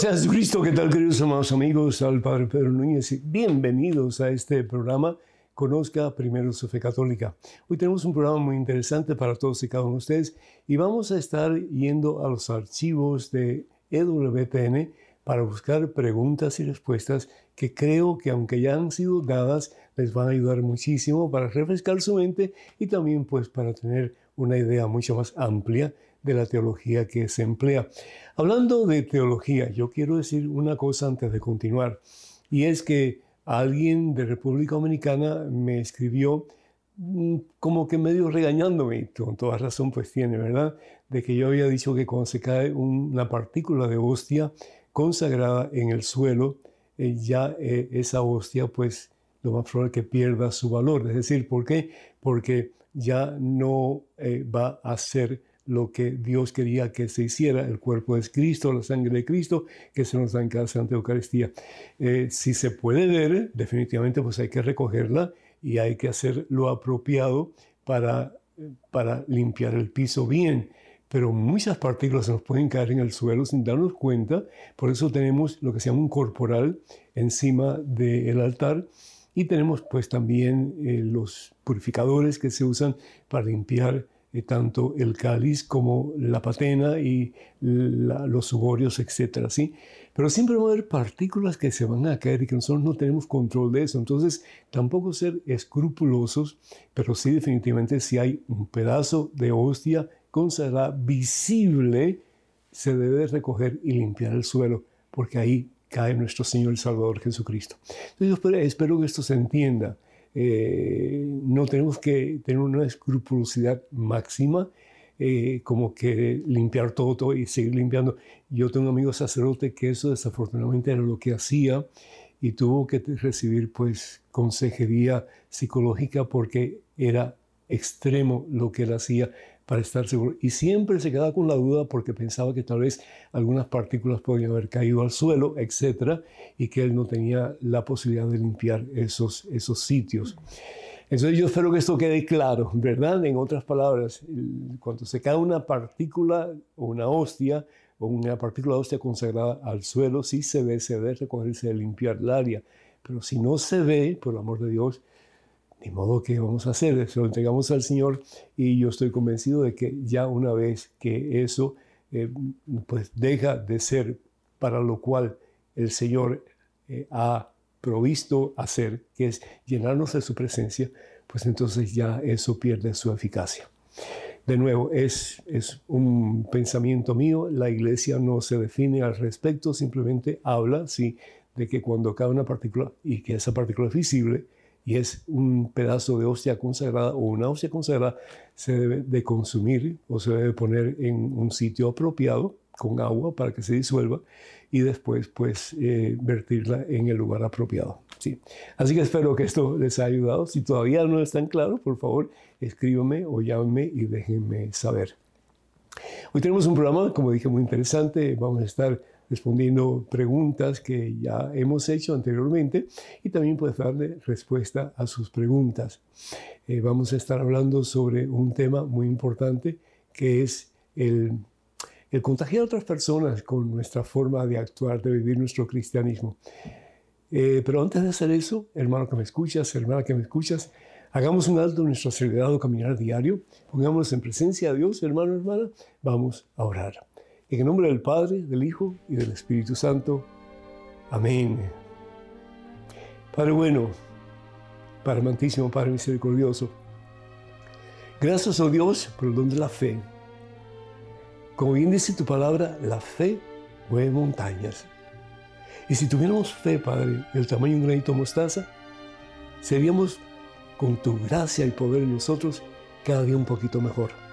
Alabado sea Jesucristo, ¿qué tal queridos amados amigos? Al Padre Pedro Núñez. Bienvenidos a este programa Conozca primero su fe católica. Hoy tenemos un programa muy interesante para todos y cada uno de ustedes y vamos a estar yendo a los archivos de EWTN para buscar preguntas y respuestas que creo que aunque ya han sido dadas, les van a ayudar muchísimo para refrescar su mente y también pues para tener una idea mucho más amplia de la teología que se emplea. Hablando de teología, yo quiero decir una cosa antes de continuar, y es que alguien de República Dominicana me escribió mm, como que medio regañándome, y con toda razón pues tiene, ¿verdad? De que yo había dicho que cuando se cae una partícula de hostia consagrada en el suelo, eh, ya eh, esa hostia pues lo más probable que pierda su valor. Es decir, ¿por qué? Porque ya no eh, va a ser lo que Dios quería que se hiciera. El cuerpo es Cristo, la sangre de Cristo, que se nos da en cada Santa Eucaristía. Eh, si se puede ver, definitivamente pues hay que recogerla y hay que hacer lo apropiado para, para limpiar el piso bien. Pero muchas partículas nos pueden caer en el suelo sin darnos cuenta. Por eso tenemos lo que se llama un corporal encima del altar. Y tenemos pues también eh, los purificadores que se usan para limpiar tanto el cáliz como la patena y los sugorios, etc. ¿sí? Pero siempre va a haber partículas que se van a caer y que nosotros no tenemos control de eso. Entonces, tampoco ser escrupulosos, pero sí definitivamente si hay un pedazo de hostia consagrada visible, se debe recoger y limpiar el suelo, porque ahí cae nuestro Señor el Salvador Jesucristo. Entonces, yo espero que esto se entienda. Eh, no tenemos que tener una escrupulosidad máxima, eh, como que limpiar todo, todo, y seguir limpiando. Yo tengo un amigo sacerdote que eso desafortunadamente era lo que hacía y tuvo que recibir pues consejería psicológica porque era extremo lo que él hacía para estar seguro. Y siempre se quedaba con la duda porque pensaba que tal vez algunas partículas podían haber caído al suelo, etc. Y que él no tenía la posibilidad de limpiar esos, esos sitios. Entonces yo espero que esto quede claro, ¿verdad? En otras palabras, cuando se cae una partícula o una hostia o una partícula de hostia consagrada al suelo, sí se ve, se debe recogerse limpiar el área. Pero si no se ve, por el amor de Dios, de modo que vamos a hacer, se lo entregamos al Señor y yo estoy convencido de que ya una vez que eso eh, pues deja de ser para lo cual el Señor eh, ha provisto hacer, que es llenarnos de su presencia, pues entonces ya eso pierde su eficacia. De nuevo, es, es un pensamiento mío, la iglesia no se define al respecto, simplemente habla, sí, de que cuando cae una partícula y que esa partícula es visible, y es un pedazo de hostia consagrada o una hostia consagrada, se debe de consumir o se debe poner en un sitio apropiado con agua para que se disuelva y después pues eh, vertirla en el lugar apropiado. ¿sí? Así que espero que esto les haya ayudado. Si todavía no están claros, por favor escríbame o llámenme y déjenme saber. Hoy tenemos un programa, como dije, muy interesante. Vamos a estar respondiendo preguntas que ya hemos hecho anteriormente y también puedes darle respuesta a sus preguntas. Eh, vamos a estar hablando sobre un tema muy importante que es el, el contagiar a otras personas con nuestra forma de actuar, de vivir nuestro cristianismo. Eh, pero antes de hacer eso, hermano que me escuchas, hermana que me escuchas, hagamos un alto en nuestro acelerado caminar diario, pongámonos en presencia de Dios, hermano, hermana, vamos a orar. En el nombre del Padre, del Hijo y del Espíritu Santo. Amén. Padre bueno, Padre amantísimo, Padre misericordioso, gracias a oh Dios por el don de la fe. Como bien dice tu palabra, la fe mueve montañas. Y si tuviéramos fe, Padre, del tamaño de un granito mostaza, seríamos con tu gracia y poder en nosotros cada día un poquito mejor.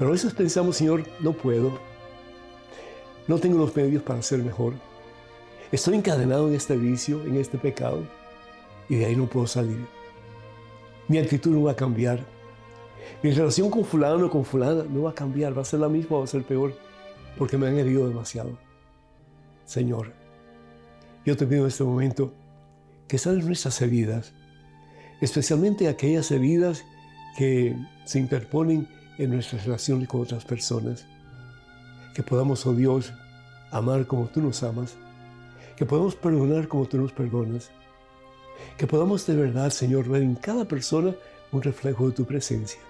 Pero a veces pensamos, Señor, no puedo, no tengo los medios para ser mejor, Estoy encadenado en este vicio, en este pecado, y de ahí no puedo salir. Mi actitud no va a cambiar. Mi relación con fulano o con fulana no va a cambiar, va a ser la misma o va a ser peor, porque me han herido demasiado. Señor, yo te pido en este momento que sanes nuestras heridas, especialmente aquellas heridas que se interponen en nuestras relaciones con otras personas. Que podamos, oh Dios, amar como tú nos amas. Que podamos perdonar como tú nos perdonas. Que podamos de verdad, Señor, ver en cada persona un reflejo de tu presencia.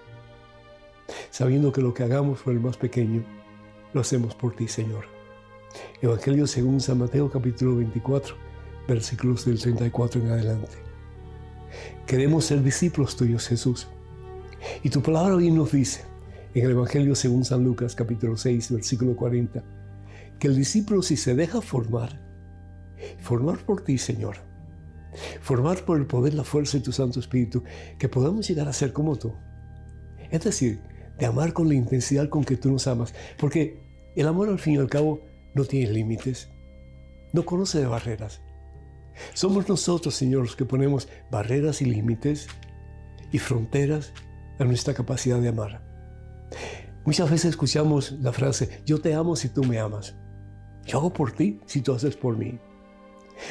Sabiendo que lo que hagamos por el más pequeño, lo hacemos por ti, Señor. Evangelio según San Mateo capítulo 24, versículos del 34 en adelante. Queremos ser discípulos tuyos, Jesús. Y tu palabra hoy nos dice, en el Evangelio según San Lucas capítulo 6, versículo 40, que el discípulo si se deja formar, formar por ti, Señor, formar por el poder, la fuerza de tu Santo Espíritu, que podamos llegar a ser como tú. Es decir, de amar con la intensidad con que tú nos amas, porque el amor al fin y al cabo no tiene límites, no conoce de barreras. Somos nosotros, Señor, los que ponemos barreras y límites y fronteras a nuestra capacidad de amar. Muchas veces escuchamos la frase, yo te amo si tú me amas. Yo hago por ti si tú haces por mí.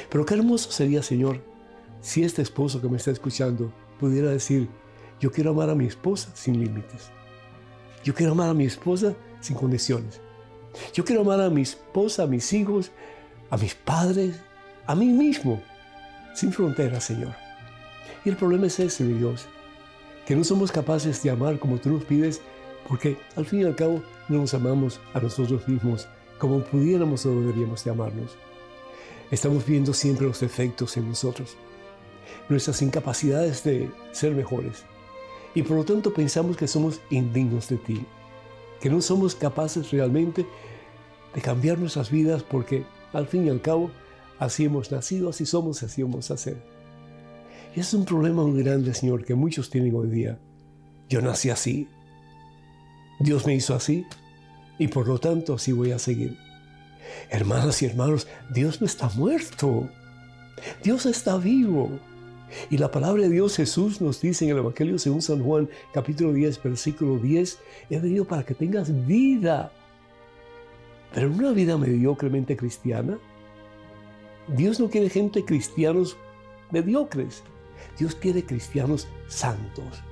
Pero qué hermoso sería, Señor, si este esposo que me está escuchando pudiera decir, yo quiero amar a mi esposa sin límites. Yo quiero amar a mi esposa sin condiciones. Yo quiero amar a mi esposa, a mis hijos, a mis padres, a mí mismo, sin fronteras, Señor. Y el problema es ese, mi Dios, que no somos capaces de amar como tú nos pides, porque al fin y al cabo no nos amamos a nosotros mismos como pudiéramos o deberíamos de amarnos. Estamos viendo siempre los defectos en nosotros, nuestras incapacidades de ser mejores, y por lo tanto pensamos que somos indignos de ti, que no somos capaces realmente de cambiar nuestras vidas porque al fin y al cabo así hemos nacido, así somos, así vamos a ser. Y es un problema muy grande, Señor, que muchos tienen hoy día. Yo nací así, Dios me hizo así y por lo tanto así voy a seguir. Hermanas y hermanos, Dios no está muerto, Dios está vivo. Y la palabra de Dios Jesús nos dice en el Evangelio según San Juan capítulo 10 versículo 10, he venido para que tengas vida, pero una vida mediocremente cristiana. Dios no quiere gente cristianos mediocres, Dios quiere cristianos santos.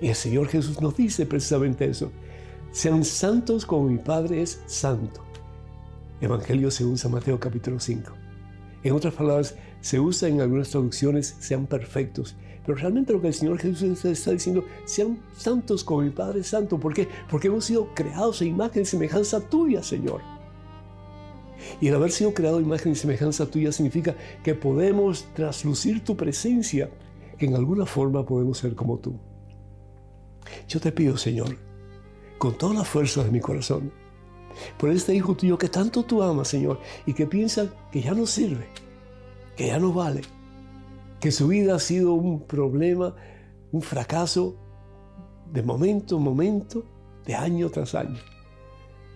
Y el Señor Jesús nos dice precisamente eso, sean santos como mi Padre es santo. Evangelio según San Mateo capítulo 5. En otras palabras, se usa en algunas traducciones, sean perfectos. Pero realmente lo que el Señor Jesús está diciendo, sean santos como mi Padre Santo. ¿Por qué? Porque hemos sido creados a imagen y semejanza tuya, Señor. Y el haber sido creado a imagen y semejanza tuya significa que podemos traslucir tu presencia, que en alguna forma podemos ser como tú. Yo te pido, Señor, con toda la fuerza de mi corazón, por este hijo tuyo que tanto tú amas, Señor, y que piensa que ya no sirve, que ya no vale, que su vida ha sido un problema, un fracaso de momento en momento, de año tras año.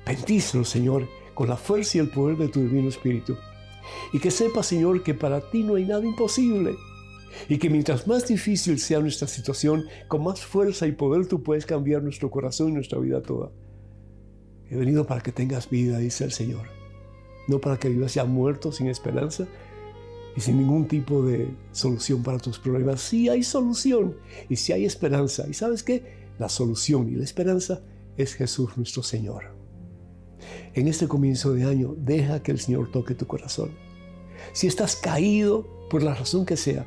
Bendícelo, Señor, con la fuerza y el poder de tu Divino Espíritu. Y que sepa, Señor, que para ti no hay nada imposible. Y que mientras más difícil sea nuestra situación, con más fuerza y poder tú puedes cambiar nuestro corazón y nuestra vida toda. He venido para que tengas vida, dice el Señor. No para que vivas ya muerto, sin esperanza y sin ningún tipo de solución para tus problemas. Sí hay solución y sí hay esperanza. ¿Y sabes qué? La solución y la esperanza es Jesús nuestro Señor. En este comienzo de año, deja que el Señor toque tu corazón. Si estás caído por la razón que sea,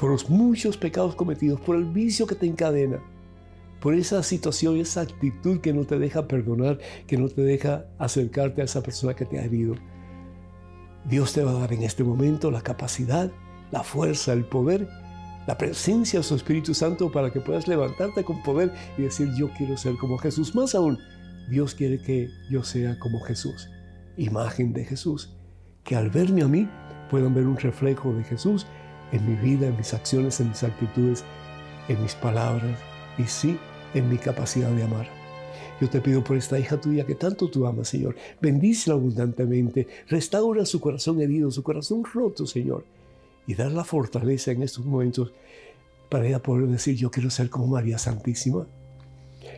por los muchos pecados cometidos, por el vicio que te encadena, por esa situación, esa actitud que no te deja perdonar, que no te deja acercarte a esa persona que te ha herido. Dios te va a dar en este momento la capacidad, la fuerza, el poder, la presencia de su Espíritu Santo para que puedas levantarte con poder y decir yo quiero ser como Jesús. Más aún, Dios quiere que yo sea como Jesús, imagen de Jesús, que al verme a mí puedan ver un reflejo de Jesús en mi vida, en mis acciones, en mis actitudes, en mis palabras y sí, en mi capacidad de amar. Yo te pido por esta hija tuya que tanto tú amas, Señor. Bendícela abundantemente. Restaura su corazón herido, su corazón roto, Señor. Y dar la fortaleza en estos momentos para ella poder decir, yo quiero ser como María Santísima.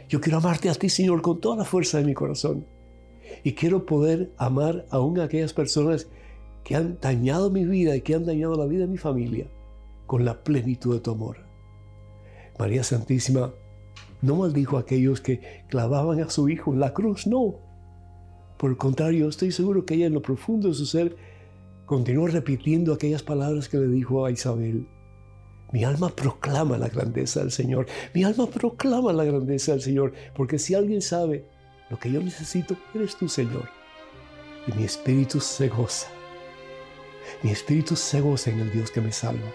Yo quiero amarte a ti, Señor, con toda la fuerza de mi corazón. Y quiero poder amar aún a aquellas personas que han dañado mi vida y que han dañado la vida de mi familia con la plenitud de tu amor. María Santísima no maldijo a aquellos que clavaban a su hijo en la cruz, no. Por el contrario, estoy seguro que ella en lo profundo de su ser continuó repitiendo aquellas palabras que le dijo a Isabel. Mi alma proclama la grandeza del Señor. Mi alma proclama la grandeza del Señor. Porque si alguien sabe lo que yo necesito, eres tú, Señor. Y mi espíritu se goza. Mi espíritu se goza en el Dios que me salva.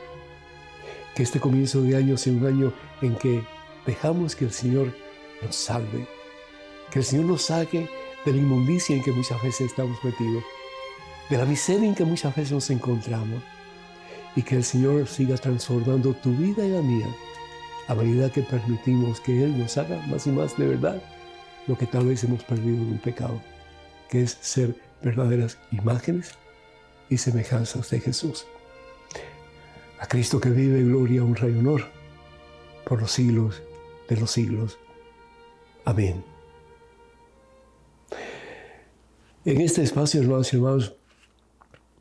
Que este comienzo de año sea un año en que dejamos que el Señor nos salve. Que el Señor nos saque de la inmundicia en que muchas veces estamos metidos. De la miseria en que muchas veces nos encontramos y que el Señor siga transformando tu vida y la mía a medida que permitimos que Él nos haga más y más de verdad lo que tal vez hemos perdido en el pecado, que es ser verdaderas imágenes y semejanzas de Jesús. A Cristo que vive gloria, honra y honor por los siglos de los siglos. Amén. En este espacio, hermanos y hermanos,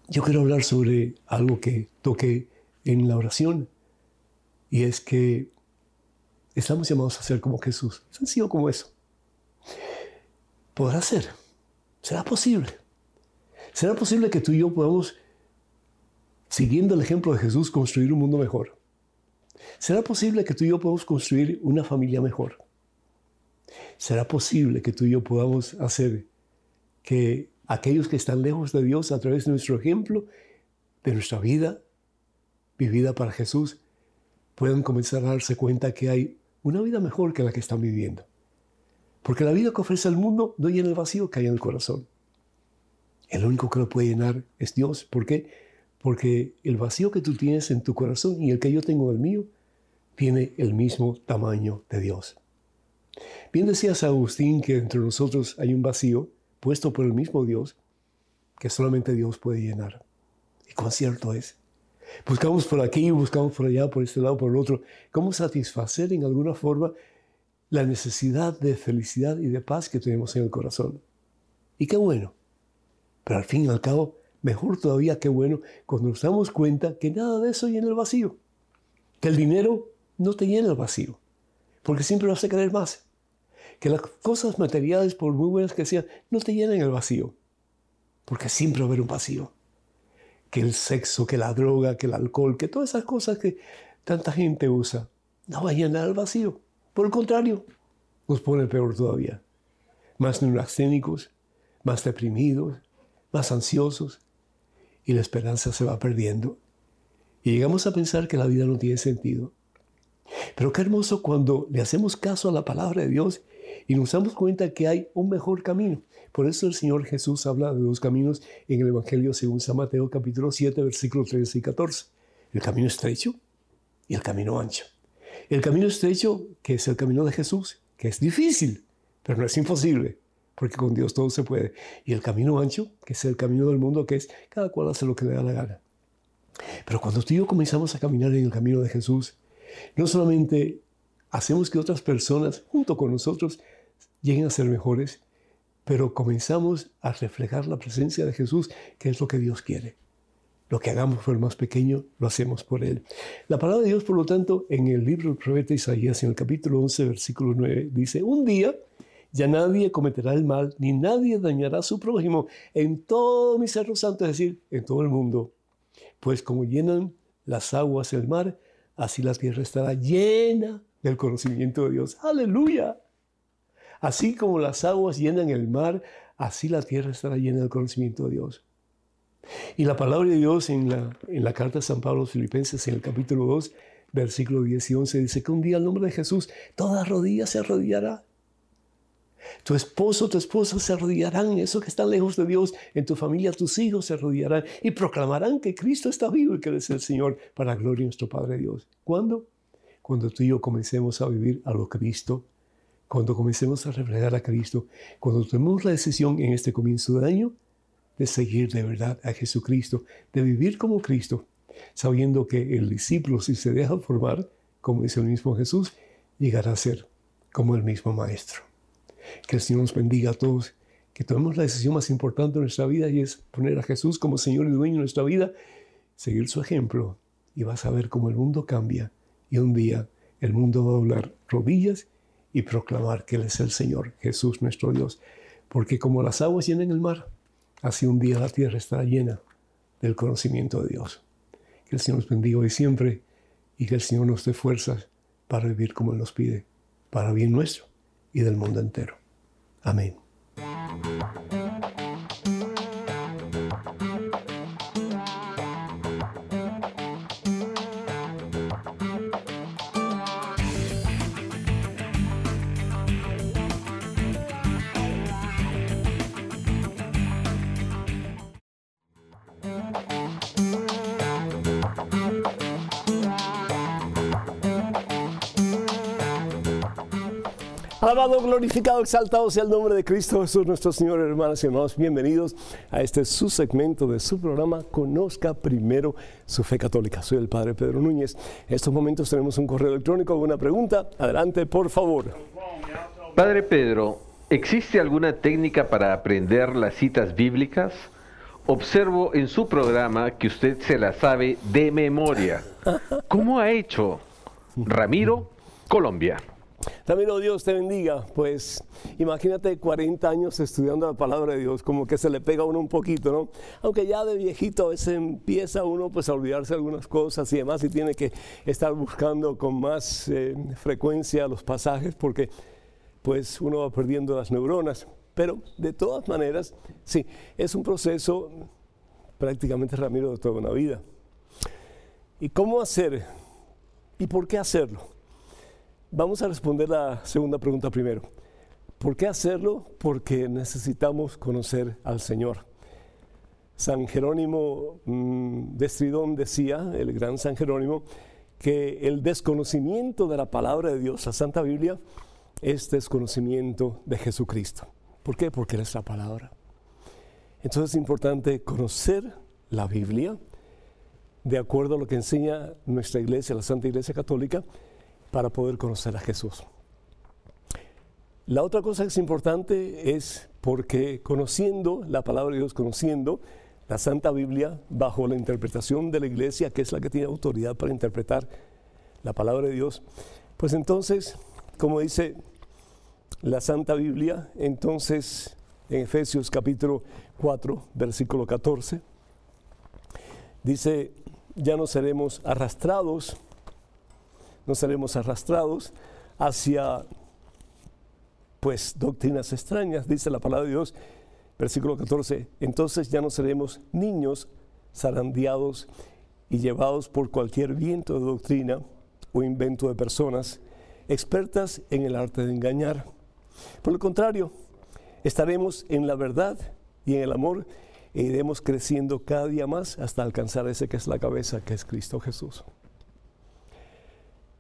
yo quiero hablar sobre algo que toqué en la oración y es que estamos llamados a ser como Jesús, sencillo como eso. ¿Podrá ser? ¿Será posible? ¿Será posible que tú y yo podamos, siguiendo el ejemplo de Jesús, construir un mundo mejor? ¿Será posible que tú y yo podamos construir una familia mejor? ¿Será posible que tú y yo podamos hacer que aquellos que están lejos de Dios a través de nuestro ejemplo, de nuestra vida vivida para Jesús, puedan comenzar a darse cuenta que hay una vida mejor que la que están viviendo. Porque la vida que ofrece el mundo no llena el vacío que hay en el corazón. El único que lo puede llenar es Dios. ¿Por qué? Porque el vacío que tú tienes en tu corazón y el que yo tengo en el mío tiene el mismo tamaño de Dios. Bien decías Agustín que entre nosotros hay un vacío puesto por el mismo Dios que solamente Dios puede llenar. Y cuán cierto es. Buscamos por aquí, buscamos por allá, por este lado, por el otro, cómo satisfacer en alguna forma la necesidad de felicidad y de paz que tenemos en el corazón. Y qué bueno. Pero al fin y al cabo, mejor todavía qué bueno cuando nos damos cuenta que nada de eso llena el vacío. Que el dinero no te llena el vacío. Porque siempre vas a querer más que las cosas materiales, por muy buenas que sean, no te llenen el vacío. Porque siempre va a haber un vacío. Que el sexo, que la droga, que el alcohol, que todas esas cosas que tanta gente usa, no va a llenar el vacío. Por el contrario, nos pone peor todavía. Más neurasténicos, más deprimidos, más ansiosos. Y la esperanza se va perdiendo. Y llegamos a pensar que la vida no tiene sentido. Pero qué hermoso cuando le hacemos caso a la palabra de Dios y nos damos cuenta que hay un mejor camino. Por eso el Señor Jesús habla de dos caminos en el Evangelio según San Mateo capítulo 7, versículos 13 y 14. El camino estrecho y el camino ancho. El camino estrecho, que es el camino de Jesús, que es difícil, pero no es imposible, porque con Dios todo se puede. Y el camino ancho, que es el camino del mundo, que es cada cual hace lo que le da la gana. Pero cuando tú y yo comenzamos a caminar en el camino de Jesús, no solamente hacemos que otras personas, junto con nosotros, lleguen a ser mejores, pero comenzamos a reflejar la presencia de Jesús, que es lo que Dios quiere. Lo que hagamos por el más pequeño, lo hacemos por Él. La palabra de Dios, por lo tanto, en el libro del profeta Isaías, en el capítulo 11, versículo 9, dice, un día ya nadie cometerá el mal, ni nadie dañará a su prójimo en todo mi cerro santo, es decir, en todo el mundo. Pues como llenan las aguas el mar, así la tierra estará llena del conocimiento de Dios. Aleluya. Así como las aguas llenan el mar, así la tierra estará llena del conocimiento de Dios. Y la palabra de Dios en la, en la carta de San Pablo a los Filipenses, en el capítulo 2, versículo 10 y 11, dice que un día el nombre de Jesús, toda rodilla se arrodillará. Tu esposo, tu esposa se arrodillarán, eso que están lejos de Dios, en tu familia tus hijos se arrodillarán y proclamarán que Cristo está vivo y que es el Señor para gloria de nuestro Padre Dios. ¿Cuándo? Cuando tú y yo comencemos a vivir a lo Cristo cuando comencemos a reflejar a Cristo, cuando tomemos la decisión en este comienzo de año de seguir de verdad a Jesucristo, de vivir como Cristo, sabiendo que el discípulo, si se deja formar, como dice el mismo Jesús, llegará a ser como el mismo Maestro. Que el Señor nos bendiga a todos, que tomemos la decisión más importante de nuestra vida y es poner a Jesús como Señor y dueño de nuestra vida, seguir su ejemplo y vas a ver cómo el mundo cambia y un día el mundo va a doblar rodillas y proclamar que Él es el Señor, Jesús nuestro Dios. Porque como las aguas llenan el mar, así un día la tierra estará llena del conocimiento de Dios. Que el Señor nos bendiga hoy siempre y que el Señor nos dé fuerzas para vivir como Él nos pide, para bien nuestro y del mundo entero. Amén. Alabado, glorificado, exaltado sea el nombre de Cristo Jesús, nuestro Señor, hermanas y hermanos. Bienvenidos a este su segmento de su programa Conozca primero su fe católica. Soy el Padre Pedro Núñez. En estos momentos tenemos un correo electrónico, alguna pregunta. Adelante, por favor. Padre Pedro, ¿existe alguna técnica para aprender las citas bíblicas? Observo en su programa que usted se la sabe de memoria. ¿Cómo ha hecho? Ramiro, Colombia. Ramiro, Dios te bendiga. Pues imagínate 40 años estudiando la palabra de Dios, como que se le pega a uno un poquito, ¿no? Aunque ya de viejito a veces empieza uno pues a olvidarse algunas cosas y demás y tiene que estar buscando con más eh, frecuencia los pasajes porque pues uno va perdiendo las neuronas. Pero de todas maneras, sí, es un proceso prácticamente, Ramiro, de toda una vida. ¿Y cómo hacer? ¿Y por qué hacerlo? Vamos a responder la segunda pregunta primero. ¿Por qué hacerlo? Porque necesitamos conocer al Señor. San Jerónimo mm, de Estridón decía, el gran San Jerónimo, que el desconocimiento de la palabra de Dios, la Santa Biblia, es desconocimiento de Jesucristo. ¿Por qué? Porque Él es la palabra. Entonces es importante conocer la Biblia de acuerdo a lo que enseña nuestra iglesia, la Santa Iglesia Católica, para poder conocer a Jesús. La otra cosa que es importante es porque conociendo la palabra de Dios, conociendo la Santa Biblia bajo la interpretación de la iglesia, que es la que tiene autoridad para interpretar la palabra de Dios, pues entonces, como dice la Santa Biblia, entonces en Efesios capítulo 4, versículo 14, dice, ya no seremos arrastrados no seremos arrastrados hacia pues doctrinas extrañas, dice la palabra de Dios, versículo 14, entonces ya no seremos niños zarandeados y llevados por cualquier viento de doctrina o invento de personas expertas en el arte de engañar. Por el contrario, estaremos en la verdad y en el amor e iremos creciendo cada día más hasta alcanzar ese que es la cabeza, que es Cristo Jesús.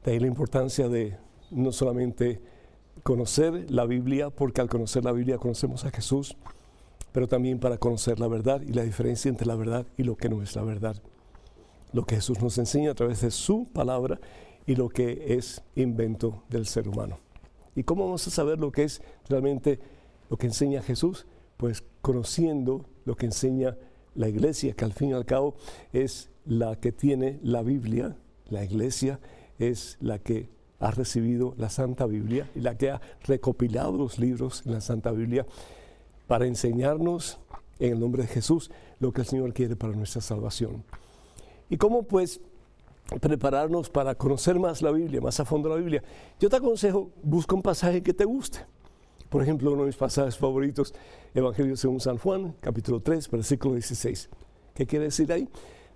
De ahí la importancia de no solamente conocer la Biblia, porque al conocer la Biblia conocemos a Jesús, pero también para conocer la verdad y la diferencia entre la verdad y lo que no es la verdad. Lo que Jesús nos enseña a través de su palabra y lo que es invento del ser humano. ¿Y cómo vamos a saber lo que es realmente lo que enseña Jesús? Pues conociendo lo que enseña la iglesia, que al fin y al cabo es la que tiene la Biblia, la iglesia, es la que ha recibido la Santa Biblia y la que ha recopilado los libros en la Santa Biblia para enseñarnos en el nombre de Jesús lo que el Señor quiere para nuestra salvación. ¿Y cómo pues prepararnos para conocer más la Biblia, más a fondo la Biblia? Yo te aconsejo, busca un pasaje que te guste. Por ejemplo, uno de mis pasajes favoritos, Evangelio según San Juan, capítulo 3, versículo 16. ¿Qué quiere decir ahí?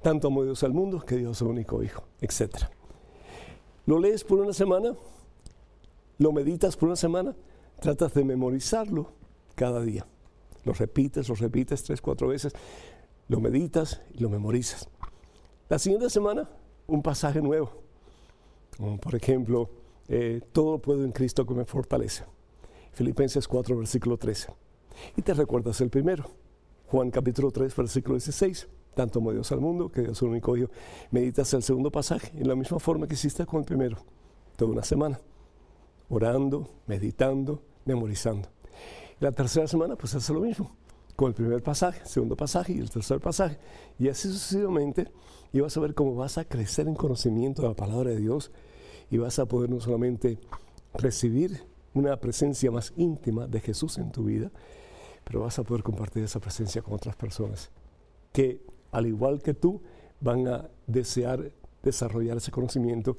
Tanto amó Dios al mundo que Dios es su único Hijo, etcétera. Lo lees por una semana, lo meditas por una semana, tratas de memorizarlo cada día. Lo repites, lo repites tres, cuatro veces, lo meditas y lo memorizas. La siguiente semana, un pasaje nuevo. por ejemplo, eh, todo lo puedo en Cristo que me fortalece. Filipenses 4, versículo 13. Y te recuerdas el primero, Juan capítulo 3, versículo 16. Tanto como Dios al mundo, que Dios el único hijo. Meditas el segundo pasaje en la misma forma que hiciste con el primero, toda una semana, orando, meditando, memorizando. La tercera semana, pues hace lo mismo, con el primer pasaje, segundo pasaje y el tercer pasaje. Y así sucesivamente, y vas a ver cómo vas a crecer en conocimiento de la palabra de Dios y vas a poder no solamente recibir una presencia más íntima de Jesús en tu vida, pero vas a poder compartir esa presencia con otras personas que, al igual que tú, van a desear desarrollar ese conocimiento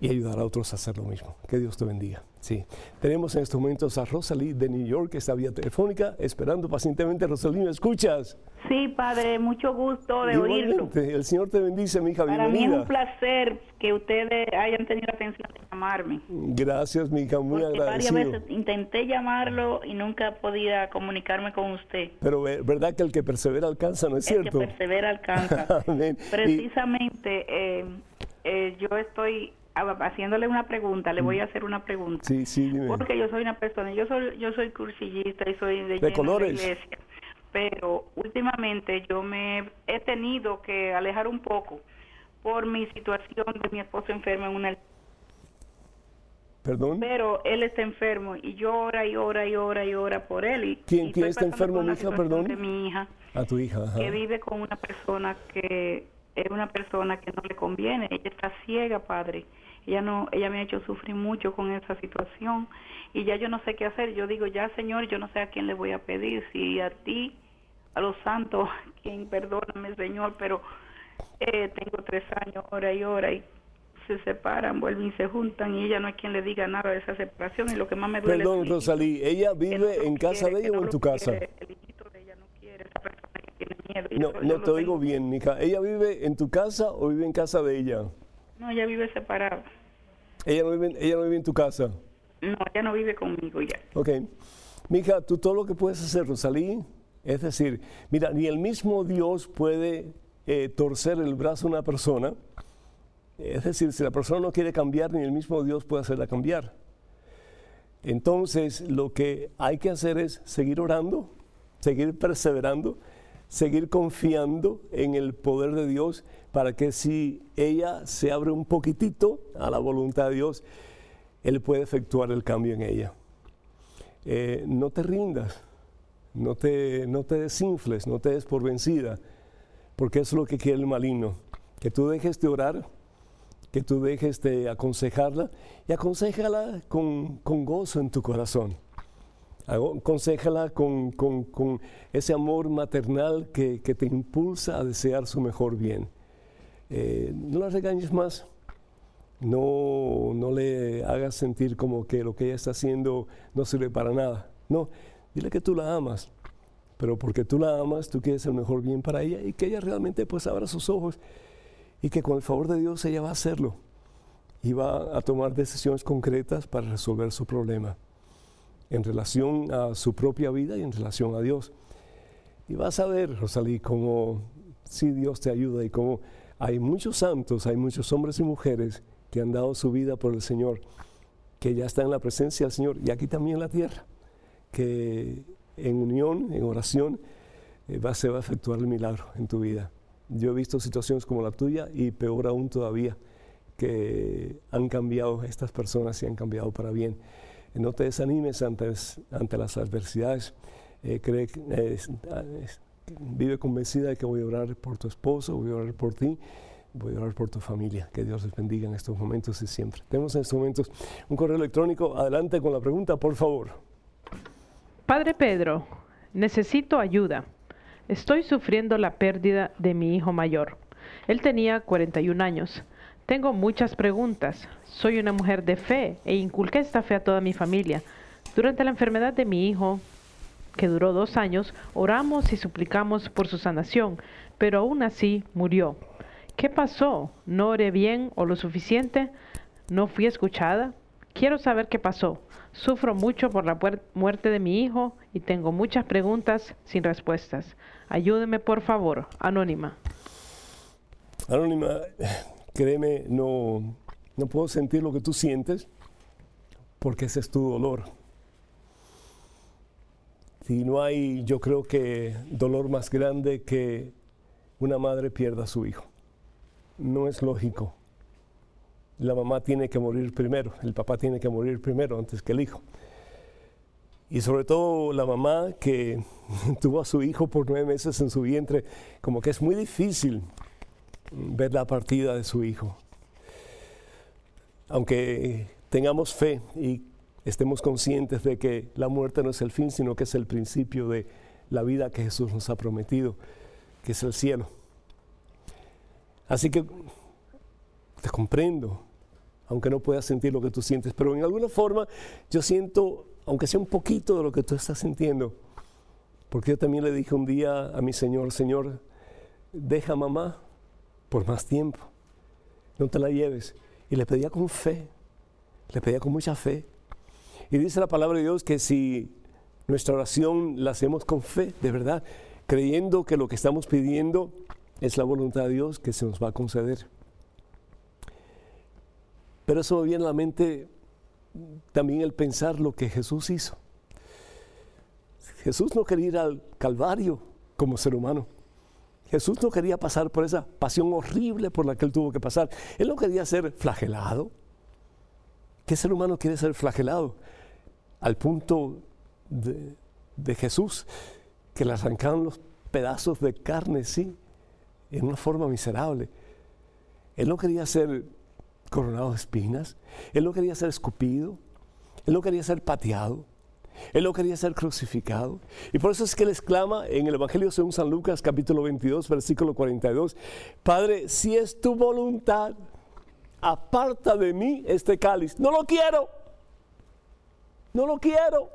y ayudar a otros a hacer lo mismo. Que Dios te bendiga. Sí. Tenemos en estos momentos a Rosalí de New York, que está vía telefónica, esperando pacientemente. Rosalí, ¿me escuchas? Sí, padre, mucho gusto de oírlo. El Señor te bendice, mi hija. Para mí es un placer que ustedes hayan tenido la atención de llamarme. Gracias, mi hija, muy Porque agradecido. Varias veces intenté llamarlo y nunca podía comunicarme con usted. Pero verdad que el que persevera alcanza, ¿no es el cierto? El que persevera alcanza. Precisamente, eh, eh, yo estoy haciéndole una pregunta, le voy a hacer una pregunta. Sí, sí, Porque yo soy una persona, yo soy yo soy cursillista y soy de, de colores. iglesia, pero últimamente yo me he tenido que alejar un poco por mi situación de mi esposo enfermo en una ¿Perdón? Pero él está enfermo y yo ora y ora y ora y ora por él. Y, ¿Quién, ¿quién está enfermo, mi hija? Perdón. De mi hija. A tu hija, Que vive con una persona que es una persona que no le conviene. Ella está ciega, padre ella no ella me ha hecho sufrir mucho con esa situación y ya yo no sé qué hacer yo digo ya señor yo no sé a quién le voy a pedir si a ti a los santos quien perdóname señor pero eh, tengo tres años hora y hora y se separan, vuelven y se juntan y ella no hay quien le diga nada de esa separación y lo que más me duele Perdón, Rosalí, ¿ella vive en casa de ella o en tu casa? el hijito de ella no quiere, esa persona que tiene miedo. No, no te oigo bien, mija. ¿Ella vive en tu casa o vive en casa de ella? No, ella vive separada. ¿Ella no vive, ella no vive en tu casa? No, ella no vive conmigo ya. Ok. Mija, tú todo lo que puedes hacer, Rosalí, es decir, mira, ni el mismo Dios puede eh, torcer el brazo a una persona. Es decir, si la persona no quiere cambiar, ni el mismo Dios puede hacerla cambiar. Entonces, lo que hay que hacer es seguir orando, seguir perseverando, seguir confiando en el poder de Dios para que si ella se abre un poquitito a la voluntad de Dios, Él puede efectuar el cambio en ella. Eh, no te rindas, no te, no te desinfles, no te des por vencida, porque es lo que quiere el maligno, que tú dejes de orar, que tú dejes de aconsejarla y aconsejala con, con gozo en tu corazón. Aconsejala con, con, ese amor maternal que, te impulsa a desear su mejor bien. Eh, no la regañes más, no, no le hagas sentir como que lo que ella está haciendo no sirve para nada. No, dile que tú la amas, pero porque tú la amas, tú quieres el mejor bien para ella y que ella realmente pues abra sus ojos y que con el favor de Dios ella va a hacerlo y va a tomar decisiones concretas para resolver su problema en relación a su propia vida y en relación a Dios. Y vas a ver, Rosalí, cómo si Dios te ayuda y cómo hay muchos santos, hay muchos hombres y mujeres que han dado su vida por el Señor, que ya están en la presencia del Señor y aquí también en la tierra, que en unión, en oración, eh, va, se va a efectuar el milagro en tu vida. Yo he visto situaciones como la tuya y peor aún todavía, que han cambiado estas personas y han cambiado para bien no te desanimes ante, ante las adversidades. Eh, cree, vive convencida de que voy a orar por tu esposo, voy a orar por ti, voy a orar por tu familia. Que Dios les bendiga en estos momentos y siempre. Tenemos en estos momentos un correo electrónico. Adelante con la pregunta, por favor. Padre Pedro, necesito ayuda. Estoy sufriendo la pérdida de mi hijo mayor. Él tenía 41 años. Tengo muchas preguntas. Soy una mujer de fe e inculqué esta fe a toda mi familia. Durante la enfermedad de mi hijo, que duró dos años, oramos y suplicamos por su sanación, pero aún así murió. ¿Qué pasó? ¿No oré bien o lo suficiente? ¿No fui escuchada? Quiero saber qué pasó. Sufro mucho por la muerte de mi hijo y tengo muchas preguntas sin respuestas. Ayúdeme, por favor. Anónima. Anónima, créeme, no, no puedo sentir lo que tú sientes porque ese es tu dolor. Y no hay, yo creo que, dolor más grande que una madre pierda a su hijo. No es lógico. La mamá tiene que morir primero, el papá tiene que morir primero antes que el hijo. Y sobre todo la mamá que tuvo a su hijo por nueve meses en su vientre, como que es muy difícil ver la partida de su hijo. Aunque tengamos fe y estemos conscientes de que la muerte no es el fin, sino que es el principio de la vida que Jesús nos ha prometido, que es el cielo. Así que te comprendo, aunque no puedas sentir lo que tú sientes, pero en alguna forma yo siento, aunque sea un poquito de lo que tú estás sintiendo, porque yo también le dije un día a mi Señor, Señor, deja a mamá por más tiempo, no te la lleves. Y le pedía con fe, le pedía con mucha fe. Y dice la palabra de Dios que si nuestra oración la hacemos con fe, de verdad, creyendo que lo que estamos pidiendo es la voluntad de Dios que se nos va a conceder. Pero eso me viene a la mente también el pensar lo que Jesús hizo. Jesús no quería ir al Calvario como ser humano. Jesús no quería pasar por esa pasión horrible por la que él tuvo que pasar. Él no quería ser flagelado. ¿Qué ser humano quiere ser flagelado? Al punto de, Jesús, que le arrancaron los pedazos de carne, sí, en una forma miserable. Él no quería ser coronado de espinas, él no quería ser escupido, él no quería ser pateado, él no quería ser crucificado. Y por eso es que él exclama en el Evangelio según San Lucas capítulo 22, versículo 42, Padre, si es tu voluntad, aparta de mí este cáliz. No lo quiero. No lo quiero.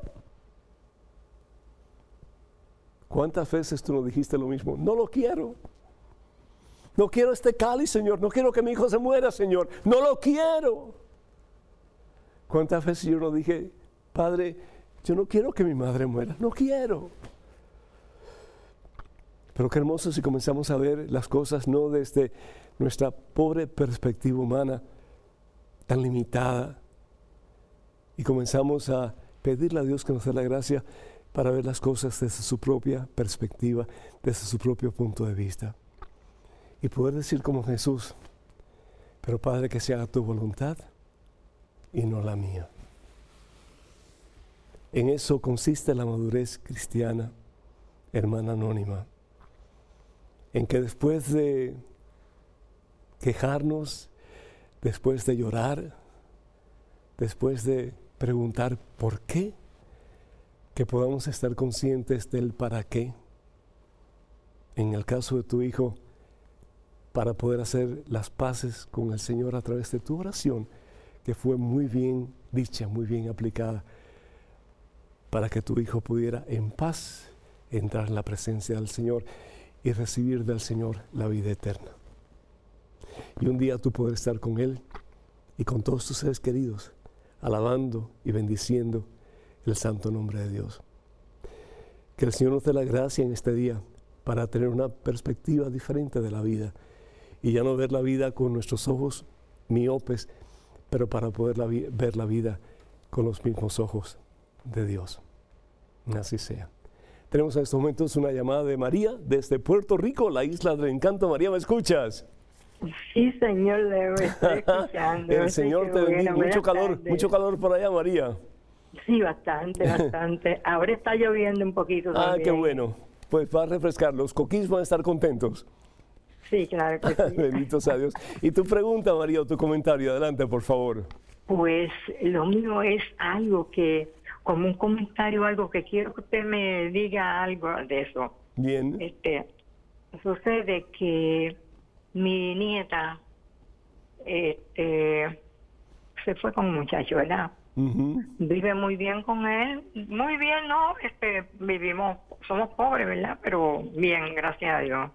¿Cuántas veces tú no dijiste lo mismo? No lo quiero. No quiero este cáliz, Señor. No quiero que mi hijo se muera, Señor. No lo quiero. ¿Cuántas veces yo no dije, Padre, yo no quiero que mi madre muera, no quiero. Pero qué hermoso si comenzamos a ver las cosas no desde nuestra pobre perspectiva humana, tan limitada, y comenzamos a pedirle a Dios que nos dé la gracia para ver las cosas desde su propia perspectiva, desde su propio punto de vista. Y poder decir como Jesús, pero Padre, que se haga tu voluntad y no la mía. En eso consiste la madurez cristiana, hermana anónima, en que después de quejarnos, después de llorar, después de preguntar por qué, que podamos estar conscientes del para qué. En el caso de tu hijo, para poder hacer las paces con el Señor a través de tu oración, que fue muy bien dicha, muy bien aplicada para que tu hijo pudiera en paz entrar en la presencia del Señor y recibir del Señor la vida eterna. Y un día tú poder estar con Él y con todos tus seres queridos, alabando y bendiciendo el santo nombre de Dios. Que el Señor nos dé la gracia en este día para tener una perspectiva diferente de la vida y ya no ver la vida con nuestros ojos miopes, pero para poder ver la vida con los mismos ojos de Dios. Así sea. Tenemos en estos momentos una llamada de María desde Puerto Rico, la isla del encanto. María, ¿me escuchas? Sí, señor, le estoy escuchando. El Señor te bendiga. mucho calor, mucho calor por allá, María. Sí, bastante, bastante. Ahora está lloviendo un poquito. Ah, qué bueno. Pues va a refrescar. Los coquís van a estar contentos. Sí, claro que sí. Benditos a Dios. Y tu pregunta, María, o tu comentario, adelante, por favor. Pues lo mío es algo que como un comentario, algo que quiero que usted me diga algo de eso. Bien. Este, sucede que mi nieta este, se fue con un muchacho, ¿verdad? Vive muy bien con él, muy bien, ¿no? Este, vivimos, somos pobres, ¿verdad? Pero bien, gracias a Dios.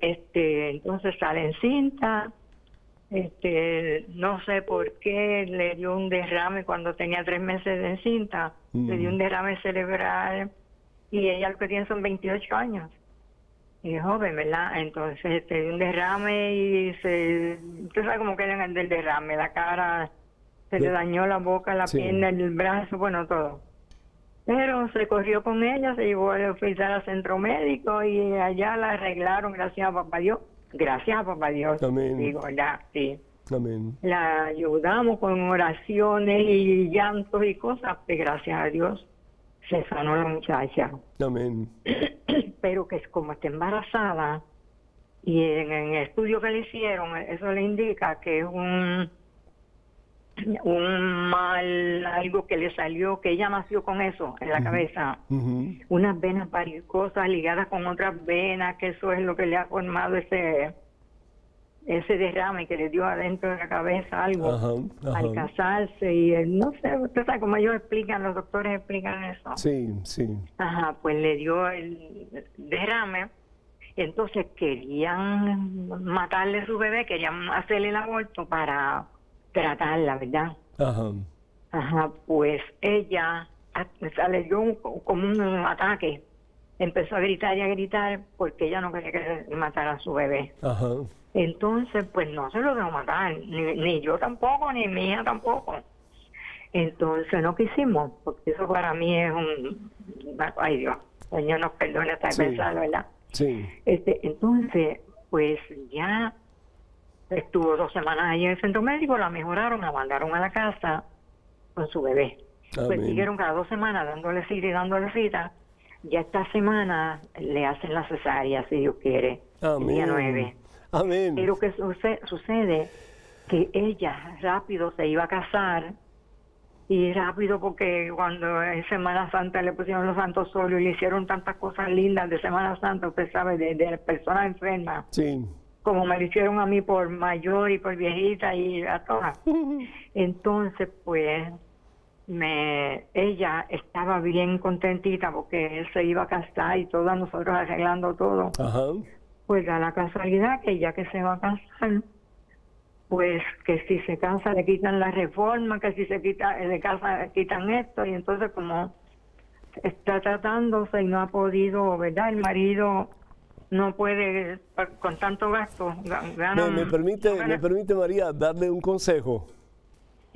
Este, entonces sale en cinta, este, no sé por qué le dio un derrame cuando tenía tres meses de encinta, le dio un derrame cerebral y ella lo que tiene son 28 años. Y joven, ¿verdad? Entonces este, dio un derrame y se... Usted sabe cómo queda el del derrame, la cara, se le dañó la boca, la pierna, el brazo, bueno, todo. Pero se corrió con ella, se llevó al hospital al centro médico y allá la arreglaron, gracias a papá Dios. Gracias a papá Dios. Amén. Digo, ya, sí. Amén. La ayudamos con oraciones y llantos y cosas, pues gracias a Dios se sanó la muchacha. Amén. Pero que es como está embarazada y en, en el estudio que le hicieron, eso le indica que es un un mal, algo que le salió, que ella nació con eso en la cabeza, Ujú. unas venas varicosas ligadas con otras venas, que eso es lo que le ha formado ese ese derrame que le dio adentro de la cabeza algo Ajá, ajá. al casarse y eh, no sé, usted sabe cómo ellos explican, los doctores explican eso. Sí, sí. Ajá, pues le dio el derrame. Entonces querían matarle a su bebé, querían hacerle el aborto para tratarla, ¿verdad? Ajá. Ajá, pues ella le dio un- como un ataque. Empezó a gritar y a gritar porque ella no quería que matara a su bebé. Ajá. Entonces, pues no se lo dejó matar, ni, ni yo tampoco, ni mi hija tampoco. Entonces no quisimos, porque eso para mí es un... Ay Dios, Señor nos perdone hasta Sí. pensarlo, ¿verdad? Sí. Este, entonces, pues ya estuvo dos semanas ahí en el centro médico, la mejoraron, la mandaron a la casa con su bebé. Pues Amén. siguieron cada dos semanas dándole cita y dándole cita. Ya esta semana le hacen la cesárea, si Dios quiere, el Amén. día 9. Amén. Pero que suce- sucede que ella rápido se iba a casar y rápido porque cuando en Semana Santa le pusieron los santos óleos y le hicieron tantas cosas lindas de Semana Santa, usted sabe, de, de personas enfermas, Sí. como me lo hicieron a mí por mayor y por viejita y a todas. Entonces, pues, me ella estaba bien contentita porque él se iba a casar y todas nosotros arreglando todo Ajá. pues da la casualidad que ya que se va a casar, pues que si se casa le quitan la reforma, que si se quita le casa le quitan esto y entonces como está tratándose y no ha podido, ¿verdad? El marido no puede pa- con tanto gasto ga- Me, gana me permite, gana- me permite, María, darle un consejo.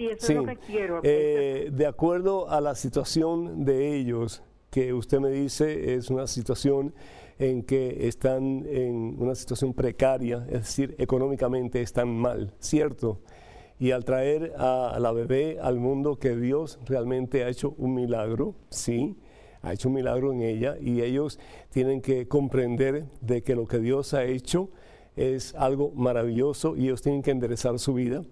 Sí, eso Sí. es lo que quiero. Eh, de acuerdo a la situación de ellos, que usted me dice es una situación en que están en una situación precaria, es decir, económicamente están mal, ¿cierto? Y al traer a la bebé al mundo que Dios realmente ha hecho un milagro, sí, ha hecho un milagro en ella y ellos tienen que comprender de que lo que Dios ha hecho es algo maravilloso y ellos tienen que enderezar su vida.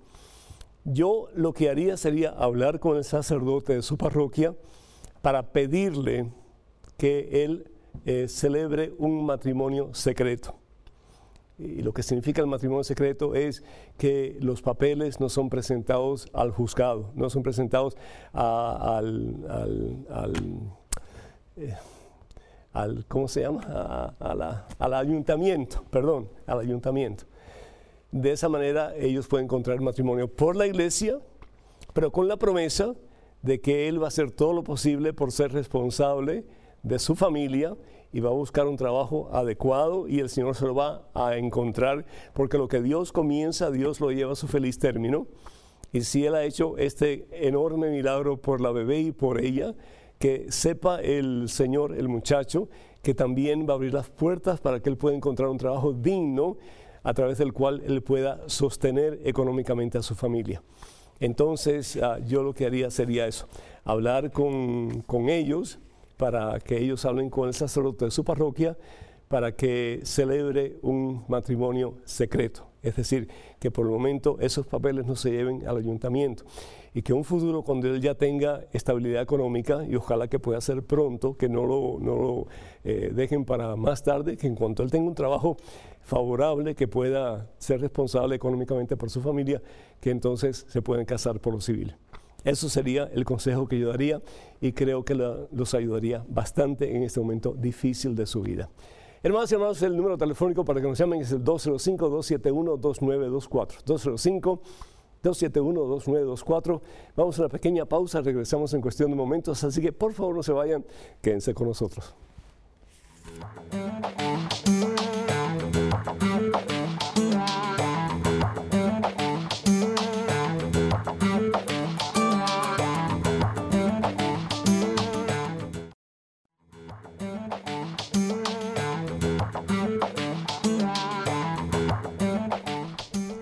Yo lo que haría sería hablar con el sacerdote de su parroquia para pedirle que él eh, celebre un matrimonio secreto. Y lo que significa el matrimonio secreto es que los papeles no son presentados al juzgado, no son presentados al, eh, al- ¿cómo se llama? Al ayuntamiento, perdón, al ayuntamiento. De esa manera ellos pueden contraer matrimonio por la iglesia, pero con la promesa de que él va a hacer todo lo posible por ser responsable de su familia y va a buscar un trabajo adecuado y el Señor se lo va a encontrar, porque lo que Dios comienza, Dios lo lleva a su feliz término. Y si Él ha hecho este enorme milagro por la bebé y por ella, que sepa el Señor, el muchacho, que también va a abrir las puertas para que Él pueda encontrar un trabajo digno a través del cual Él pueda sostener económicamente a su familia. Entonces, ah, yo lo que haría sería eso, hablar con, con ellos para que ellos hablen con el sacerdote de su parroquia para que celebre un matrimonio secreto. Es decir, que por el momento esos papeles no se lleven al ayuntamiento y que un futuro cuando él ya tenga estabilidad económica y ojalá que pueda ser pronto, que no lo, no lo eh, dejen para más tarde, que en cuanto él tenga un trabajo favorable, que pueda ser responsable económicamente por su familia, que entonces se pueden casar por lo civil. Eso sería el consejo que yo daría y creo que los ayudaría bastante en este momento difícil de su vida. Hermanos y hermanos, el número telefónico para que nos llamen es el 205-271-2924. 205-271-2924. Vamos a una pequeña pausa, regresamos en cuestión de momentos, así que por favor no se vayan, quédense con nosotros.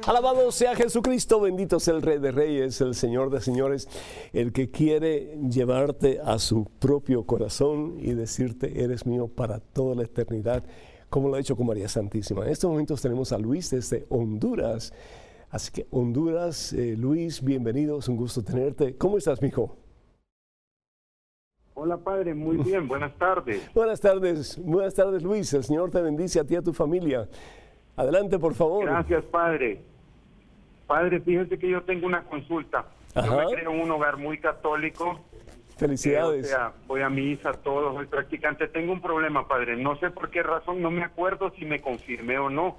Alabado sea Jesucristo, bendito sea el Rey de Reyes, el Señor de Señores, el que quiere llevarte a su propio corazón y decirte, eres mío para toda la eternidad, como lo ha hecho con María Santísima. En estos momentos tenemos a Luis desde Honduras. Así que Honduras, eh, Luis, bienvenido, es un gusto tenerte. ¿Cómo estás, mijo? Hola, padre, muy bien, buenas tardes. buenas tardes, buenas tardes, Luis. El Señor te bendice a ti y a tu familia. Adelante, por favor. Gracias, padre. Padre, fíjese que yo tengo una consulta. Yo me creo en un hogar muy católico. Felicidades. o sea, voy a misa, todo, soy practicante. Tengo un problema, padre. No sé por qué razón, no me acuerdo si me confirmé o no.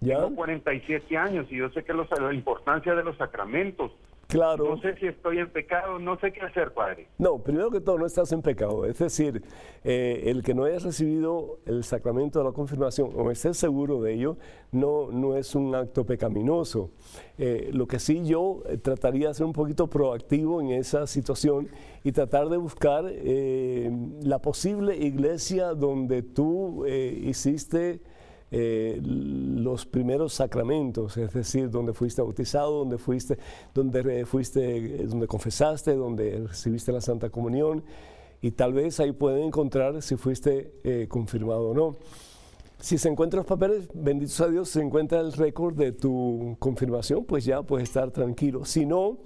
¿Ya? Tengo 47 años y yo sé que la importancia de los sacramentos. Claro. No sé si estoy en pecado, no sé qué hacer, Padre. No, primero que todo, no estás en pecado. Es decir, eh, el que no hayas recibido el sacramento de la confirmación o estés seguro de ello, no, no es un acto pecaminoso. Eh, lo que sí yo eh, trataría de ser un poquito proactivo en esa situación y tratar de buscar la posible iglesia donde tú hiciste eh, los primeros sacramentos, es decir, donde fuiste bautizado, donde fuiste, donde fuiste, donde confesaste, donde recibiste la Santa Comunión, y tal vez ahí pueden encontrar si fuiste eh, confirmado o no. Si se encuentran los papeles, benditos a Dios, se encuentra el récord de tu confirmación, pues ya puedes estar tranquilo. Si no,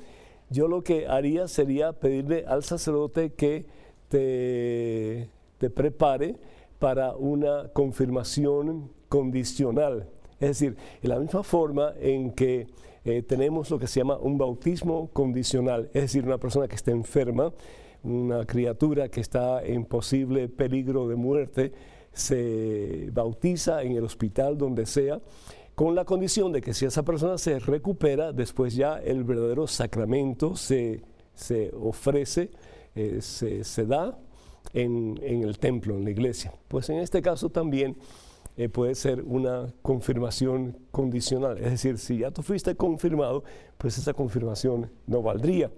yo lo que haría sería pedirle al sacerdote que te prepare para una confirmación condicional. Es decir, en la misma forma en que eh, tenemos lo que se llama un bautismo condicional, es decir, una persona que está enferma, una criatura que está en posible peligro de muerte, se bautiza en el hospital donde sea, con la condición de que si esa persona se recupera, después ya el verdadero sacramento se, ofrece, eh, se, da en, en el templo, en la iglesia. Pues en este caso también eh, puede ser una confirmación condicional. Es decir, si ya tú fuiste confirmado, pues esa confirmación no valdría.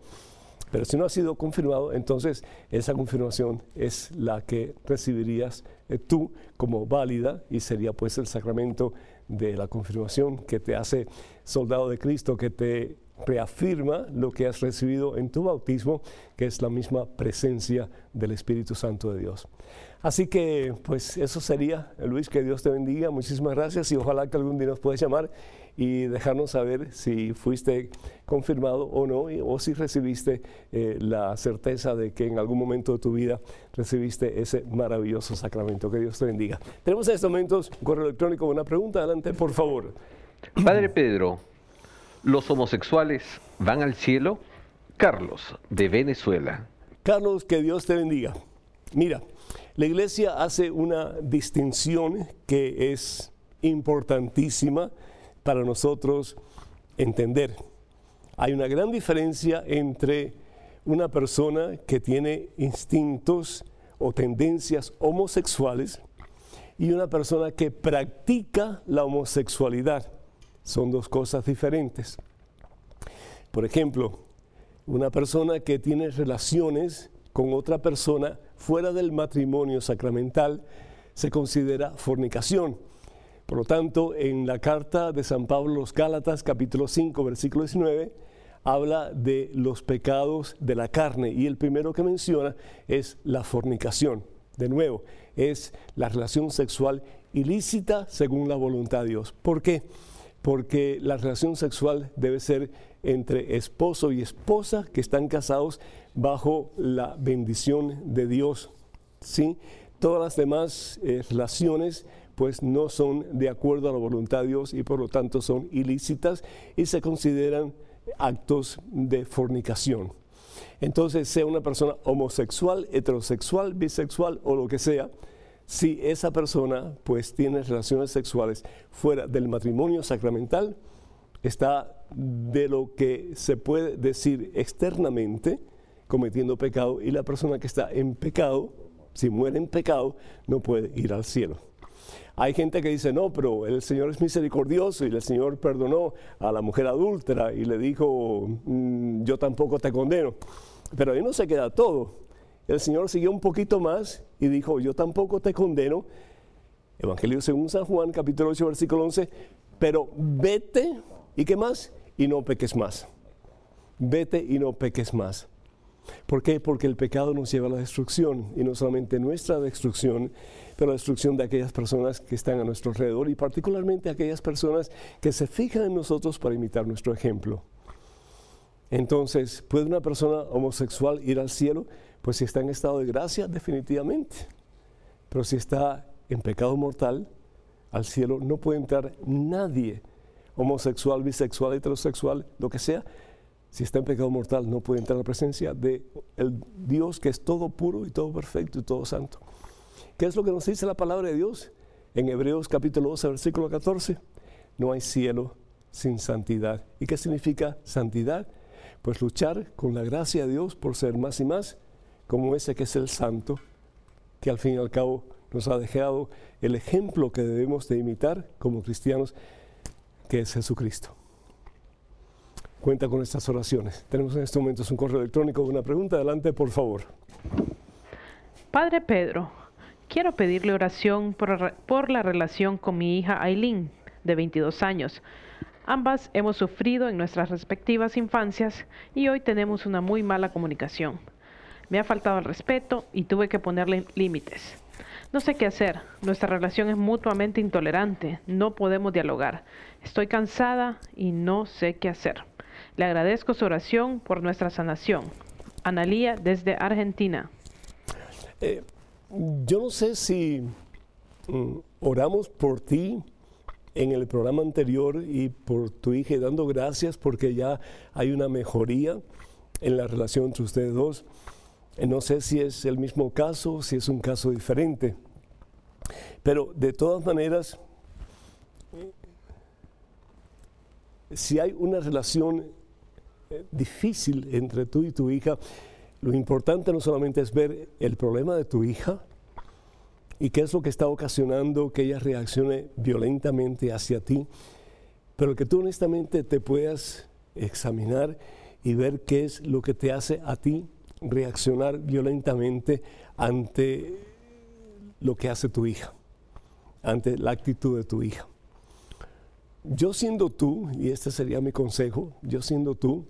Pero si no ha sido confirmado, entonces esa confirmación es la que recibirías eh, tú como válida y sería pues el sacramento de la confirmación que te hace soldado de Cristo, que te reafirma lo que has recibido en tu bautismo, que es la misma presencia del Espíritu Santo de Dios. Así que, pues eso sería, Luis, que Dios te bendiga. Muchísimas gracias y ojalá que algún día nos puedas llamar y dejarnos saber si fuiste confirmado o no, o si recibiste eh, la certeza de que en algún momento de tu vida recibiste ese maravilloso sacramento. Que Dios te bendiga. Tenemos en estos momentos un correo electrónico, una pregunta. Adelante, por favor. Padre Pedro, ¿los homosexuales van al cielo? Carlos, de Venezuela. Carlos, que Dios te bendiga. Mira, la iglesia hace una distinción que es importantísima para nosotros entender. Hay una gran diferencia entre una persona que tiene instintos o tendencias homosexuales y una persona que practica la homosexualidad. Son dos cosas diferentes. Por ejemplo, una persona que tiene relaciones con otra persona fuera del matrimonio sacramental se considera fornicación. Por lo tanto, en la carta de San Pablo a los Gálatas, capítulo 5, versículo 19, habla de los pecados de la carne y el primero que menciona es la fornicación. De nuevo, es la relación sexual ilícita según la voluntad de Dios. ¿Por qué? Porque la relación sexual debe ser entre esposo y esposa que están casados bajo la bendición de Dios. ¿sí? Todas las demás eh, relaciones pues no son de acuerdo a la voluntad de Dios y por lo tanto son ilícitas y se consideran actos de fornicación. Entonces, sea una persona homosexual, heterosexual, bisexual o lo que sea, si esa persona pues tiene relaciones sexuales fuera del matrimonio sacramental, está de lo que se puede decir externamente cometiendo pecado y la persona que está en pecado, si muere en pecado, no puede ir al cielo. Hay gente que dice, no, pero el Señor es misericordioso y el Señor perdonó a la mujer adúltera y le dijo, mm, yo tampoco te condeno. Pero ahí no se queda todo. El Señor siguió un poquito más y dijo, yo tampoco te condeno. Evangelio según San Juan, capítulo 8, versículo 11, pero vete ¿Y qué más? Y no peques más. Vete y no peques más. ¿Por qué? Porque el pecado nos lleva a la destrucción, y no solamente nuestra destrucción, pero la destrucción de aquellas personas que están a nuestro alrededor, y particularmente aquellas personas que se fijan en nosotros para imitar nuestro ejemplo. Entonces, ¿puede una persona homosexual ir al cielo? Pues si está en estado de gracia, definitivamente. Pero si está en pecado mortal, al cielo no puede entrar nadie, homosexual, bisexual, heterosexual, lo que sea, si está en pecado mortal, no puede entrar a la presencia de el Dios que es todo puro y todo perfecto y todo santo. ¿Qué es lo que nos dice la palabra de Dios? En Hebreos capítulo 12, versículo 14, no hay cielo sin santidad. ¿Y qué significa santidad? Pues luchar con la gracia de Dios por ser más y más como ese que es el santo, que al fin y al cabo nos ha dejado el ejemplo que debemos de imitar como cristianos, que es Jesucristo cuenta con estas oraciones. Tenemos en este momento un correo electrónico, una pregunta. Adelante, por favor. Padre Pedro, quiero pedirle oración por, por la relación con mi hija Aileen, de 22 años. Ambas hemos sufrido en nuestras respectivas infancias y hoy tenemos una muy mala comunicación. Me ha faltado el respeto y tuve que ponerle límites. No sé qué hacer. Nuestra relación es mutuamente intolerante. No podemos dialogar. Estoy cansada y no sé qué hacer. Le agradezco su oración por nuestra sanación. Analía desde Argentina. Eh, yo no sé si mm, oramos por ti en el programa anterior y por tu hija dando gracias porque ya hay una mejoría en la relación entre ustedes dos. Eh, no sé si es el mismo caso, si es un caso diferente. Pero de todas maneras, si hay una relación difícil entre tú y tu hija, lo importante no solamente es ver el problema de tu hija y qué es lo que está ocasionando que ella reaccione violentamente hacia ti, pero que tú honestamente te puedas examinar y ver qué es lo que te hace a ti reaccionar violentamente ante lo que hace tu hija, ante la actitud de tu hija. Yo siendo tú, y este sería mi consejo, yo siendo tú,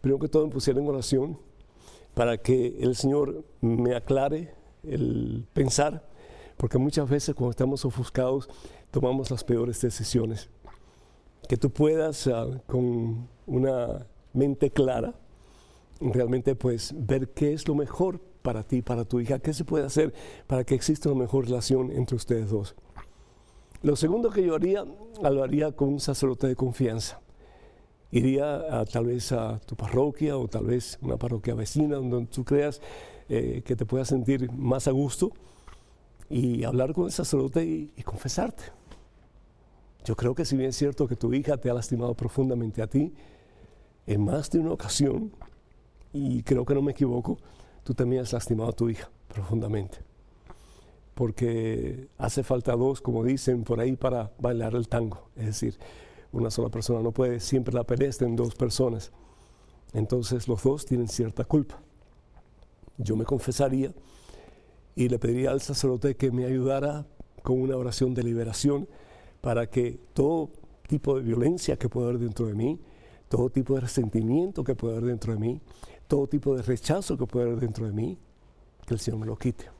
primero que todo me pusiera en oración para que el Señor me aclare el pensar, porque muchas veces cuando estamos ofuscados tomamos las peores decisiones. Que tú puedas ah, con una mente clara realmente pues ver qué es lo mejor para ti, para tu hija, qué se puede hacer para que exista una mejor relación entre ustedes dos. Lo segundo que yo haría, lo haría con un sacerdote de confianza iría tal vez a tu parroquia o tal vez una parroquia vecina donde tú creas eh, que te puedas sentir más a gusto y hablar con el sacerdote y, confesarte. Yo creo que si bien es cierto que tu hija te ha lastimado profundamente a ti, en más de una ocasión, y creo que no me equivoco, tú también has lastimado a tu hija profundamente. Porque hace falta dos, como dicen por ahí, para bailar el tango. Es decir, una sola persona no puede, siempre la pelea en dos personas. Entonces los dos tienen cierta culpa. Yo me confesaría y le pediría al sacerdote que me ayudara con una oración de liberación para que todo tipo de violencia que pueda haber dentro de mí, todo tipo de resentimiento que pueda haber dentro de mí, todo tipo de rechazo que pueda haber dentro de mí, que el Señor me lo quite.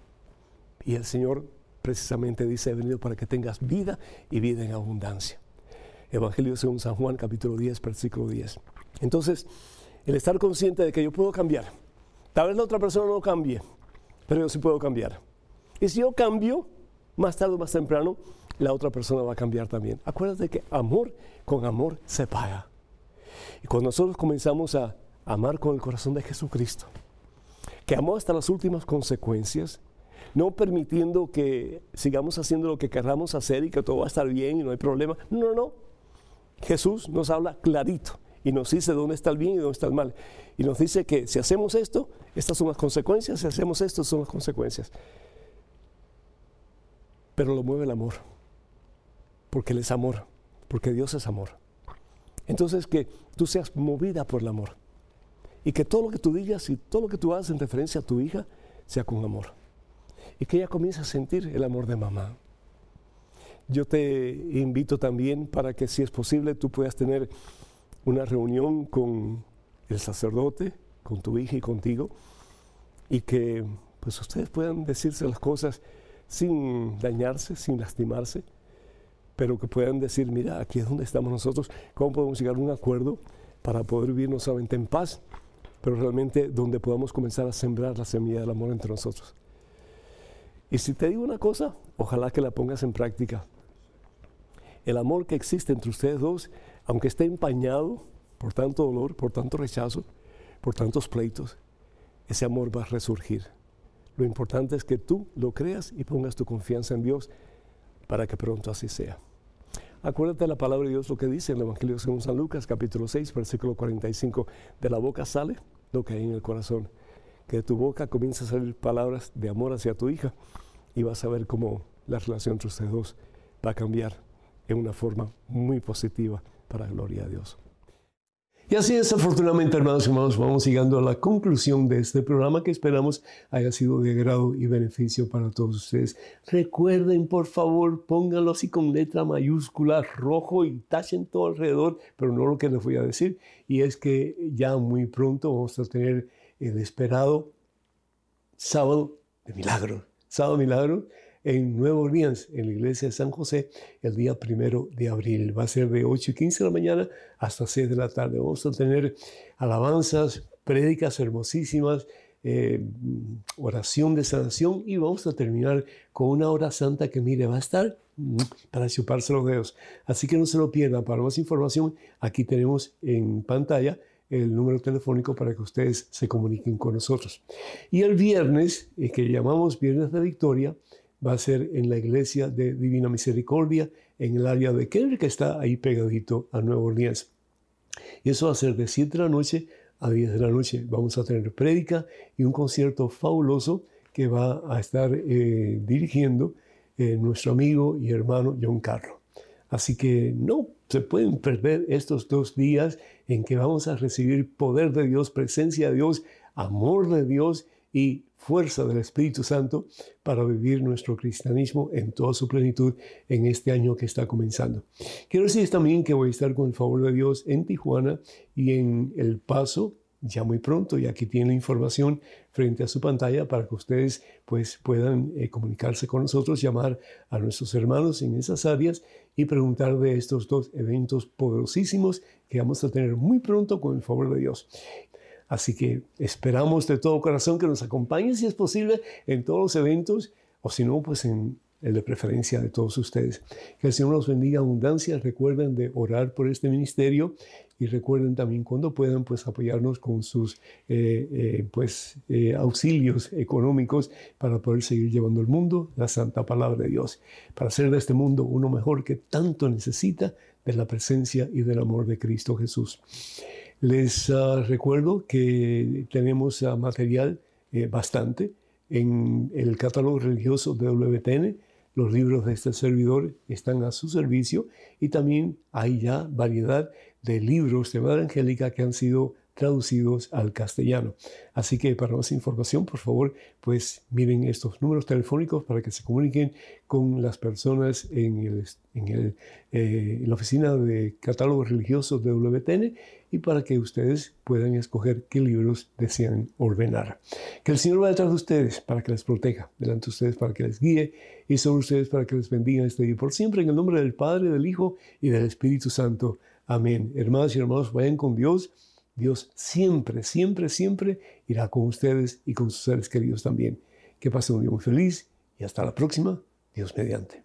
Y el Señor precisamente dice, he venido para que tengas vida y vida en abundancia. Evangelio según San Juan, capítulo 10, versículo 10. Entonces, el estar consciente de que yo puedo cambiar. Tal vez la otra persona no cambie, pero yo sí puedo cambiar. Y si yo cambio, más tarde o más temprano, la otra persona va a cambiar también. Acuérdate que amor con amor se paga. Y cuando nosotros comenzamos a amar con el corazón de Jesucristo, que amó hasta las últimas consecuencias, no permitiendo que sigamos haciendo lo que querramos hacer y que todo va a estar bien y no hay problema. No, no, no. Jesús nos habla clarito y nos dice dónde está el bien y dónde está el mal. Y nos dice que si hacemos esto, estas son las consecuencias, si hacemos esto, son las consecuencias. Pero lo mueve el amor, porque Él es amor, porque Dios es amor. Entonces que tú seas movida por el amor y que todo lo que tú digas y todo lo que tú hagas en referencia a tu hija sea con amor. Y que ella comience a sentir el amor de mamá. Yo te invito también para que si es posible tú puedas tener una reunión con el sacerdote, con tu hija y contigo, y que pues ustedes puedan decirse las cosas sin dañarse, sin lastimarse, pero que puedan decir, mira, aquí es donde estamos nosotros, cómo podemos llegar a un acuerdo para poder vivir no solamente en paz, pero realmente donde podamos comenzar a sembrar la semilla del amor entre nosotros. Y si te digo una cosa, ojalá que la pongas en práctica. El amor que existe entre ustedes dos, aunque esté empañado por tanto dolor, por tanto rechazo, por tantos pleitos, ese amor va a resurgir. Lo importante es que tú lo creas y pongas tu confianza en Dios para que pronto así sea. Acuérdate de la palabra de Dios, lo que dice en el Evangelio según San Lucas, capítulo 6, versículo 45. De la boca sale lo que hay en el corazón. Que de tu boca comienza a salir palabras de amor hacia tu hija y vas a ver cómo la relación entre ustedes dos va a cambiar en una forma muy positiva para la gloria de Dios. Y así desafortunadamente, hermanos y hermanos, vamos llegando a la conclusión de este programa que esperamos haya sido de agrado y beneficio para todos ustedes. Recuerden, por favor, pónganlo así con letra mayúscula, rojo y tachen todo alrededor, pero no lo que les voy a decir. Y es que ya muy pronto vamos a tener el esperado sábado de milagro. Sábado de milagro en Nueva Orleans, en la iglesia de San José, el día primero de abril. Va a ser de 8 y 15 de la mañana hasta 6 de la tarde. Vamos a tener alabanzas, prédicas hermosísimas, eh, oración de sanación y vamos a terminar con una hora santa que, mire, va a estar mm, para chuparse los dedos. Así que no se lo pierdan. Para más información, aquí tenemos en pantalla el número telefónico para que ustedes se comuniquen con nosotros. Y el viernes, eh, que llamamos Viernes de Victoria, va a ser en la iglesia de Divina Misericordia, en el área de Kendrick, que está ahí pegadito a Nueva Orleans. Y eso va a ser de 7 de la noche a 10 de la noche. Vamos a tener prédica y un concierto fabuloso que va a estar eh, dirigiendo eh, nuestro amigo y hermano John Carlo. Así que no se pueden perder estos dos días en que vamos a recibir poder de Dios, presencia de Dios, amor de Dios y fuerza del Espíritu Santo para vivir nuestro cristianismo en toda su plenitud en este año que está comenzando. Quiero decir también que voy a estar con el favor de Dios en Tijuana y en El Paso ya muy pronto y aquí tienen la información frente a su pantalla para que ustedes pues puedan eh, comunicarse con nosotros, llamar a nuestros hermanos en esas áreas y preguntar de estos dos eventos poderosísimos que vamos a tener muy pronto con el favor de Dios. Así que esperamos de todo corazón que nos acompañen, si es posible, en todos los eventos, o si no, pues en el de preferencia de todos ustedes. Que el Señor nos bendiga abundancia. Recuerden de orar por este ministerio y recuerden también cuando puedan pues apoyarnos con sus eh, eh, pues eh, auxilios económicos para poder seguir llevando al mundo la santa palabra de Dios para hacer de este mundo uno mejor que tanto necesita de la presencia y del amor de Cristo Jesús. Les ah, recuerdo que tenemos ah, material eh, bastante en el catálogo religioso de WTN. Los libros de este servidor están a su servicio y también hay ya variedad de libros de Madre Angélica que han sido traducidos al castellano. Así que para más información, por favor, pues miren estos números telefónicos para que se comuniquen con las personas en, eh, la oficina de catálogos religiosos de WTN y para que ustedes puedan escoger qué libros desean ordenar. Que el Señor vaya detrás de ustedes para que les proteja, delante de ustedes para que les guíe y sobre ustedes para que les bendiga este día por siempre en el nombre del Padre, del Hijo y del Espíritu Santo. Amén. Hermanas y hermanos, vayan con Dios Dios siempre, siempre, siempre irá con ustedes y con sus seres queridos también. Que pasen un día muy feliz y hasta la próxima, Dios mediante.